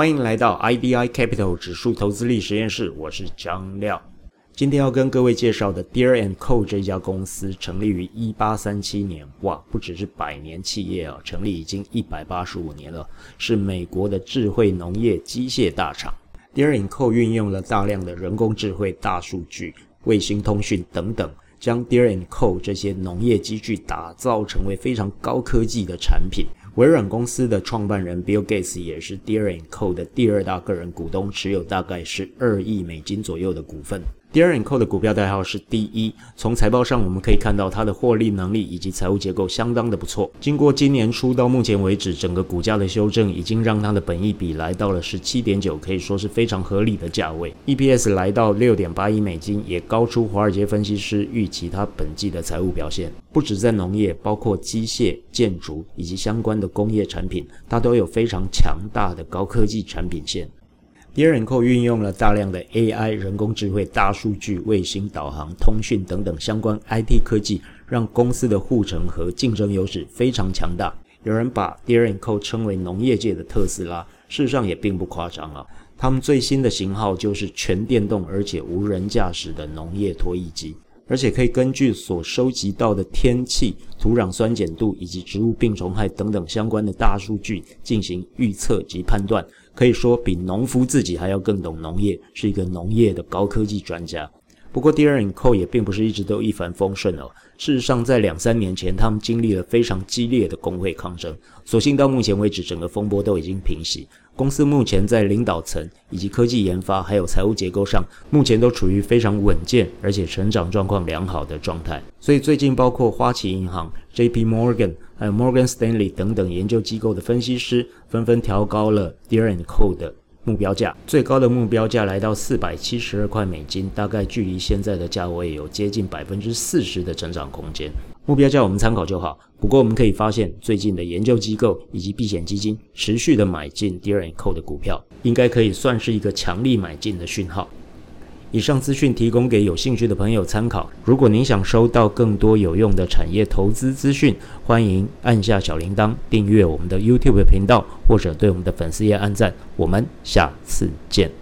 欢迎来到 IDI Capital 指数投资力实验室，我是张亮。今天要跟各位介绍的 Deer and Co 这家公司成立于一八三七年，哇，不只是百年企业啊，成立已经一百八十五年了，是美国的智慧农业机械大厂。Deer and Co 运用了大量的人工智慧、大数据、卫星通讯等等。将 Deer and Co 这些农业机具打造成为非常高科技的产品。微软公司的创办人 Bill Gates 也是 Deer and Co 的第二大个人股东，持有大概是二亿美金左右的股份。Deer and Co 的股票代号是 D 一。从财报上我们可以看到，它的获利能力以及财务结构相当的不错。经过今年初到目前为止，整个股价的修正已经让它的本益比来到了十七点九，可以说是非常合理的价位。EPS 来到六点八亿美金，也高出华尔街分析师预期它本季的财务表现。不止在农业，包括机械、建筑以及相关的工业产品，它都有非常强大的高科技产品线。迪尔扣运用了大量的 AI、人工智慧、大数据、卫星导航、通讯等等相关 IT 科技，让公司的护城和竞争优势非常强大。有人把迪尔扣称为农业界的特斯拉，事实上也并不夸张啊。他们最新的型号就是全电动而且无人驾驶的农业拖曳机。而且可以根据所收集到的天气、土壤酸碱度以及植物病虫害等等相关的大数据进行预测及判断，可以说比农夫自己还要更懂农业，是一个农业的高科技专家。不过 d e e r and Co 也并不是一直都一帆风顺哦。事实上，在两三年前，他们经历了非常激烈的工会抗争，所幸到目前为止，整个风波都已经平息。公司目前在领导层以及科技研发，还有财务结构上，目前都处于非常稳健而且成长状况良好的状态。所以最近，包括花旗银行、J.P. Morgan 还有 Morgan Stanley 等等研究机构的分析师，纷纷调高了 Deer and c o d e 的。目标价最高的目标价来到四百七十二块美金，大概距离现在的价位有接近百分之四十的成长空间。目标价我们参考就好。不过我们可以发现，最近的研究机构以及避险基金持续的买进 Deer Co 的股票，应该可以算是一个强力买进的讯号。以上资讯提供给有兴趣的朋友参考。如果您想收到更多有用的产业投资资讯，欢迎按下小铃铛，订阅我们的 YouTube 频道，或者对我们的粉丝页按赞。我们下次见。